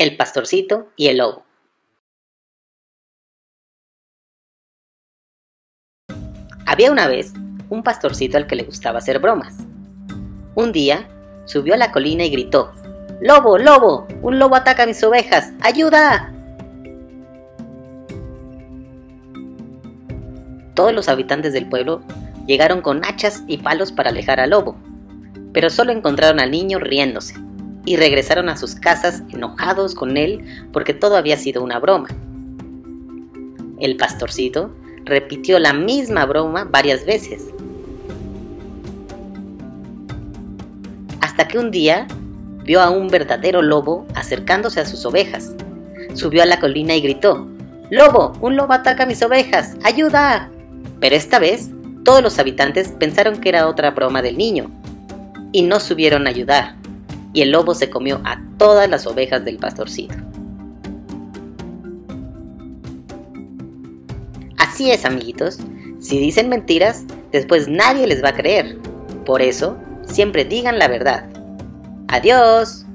El pastorcito y el lobo. Había una vez un pastorcito al que le gustaba hacer bromas. Un día subió a la colina y gritó, ¡Lobo, lobo! ¡Un lobo ataca a mis ovejas! ¡Ayuda! Todos los habitantes del pueblo llegaron con hachas y palos para alejar al lobo, pero solo encontraron al niño riéndose y regresaron a sus casas enojados con él porque todo había sido una broma. El pastorcito repitió la misma broma varias veces. Hasta que un día vio a un verdadero lobo acercándose a sus ovejas. Subió a la colina y gritó, Lobo, un lobo ataca a mis ovejas, ayuda. Pero esta vez todos los habitantes pensaron que era otra broma del niño y no subieron a ayudar y el lobo se comió a todas las ovejas del pastorcito. Así es, amiguitos. Si dicen mentiras, después nadie les va a creer. Por eso, siempre digan la verdad. Adiós.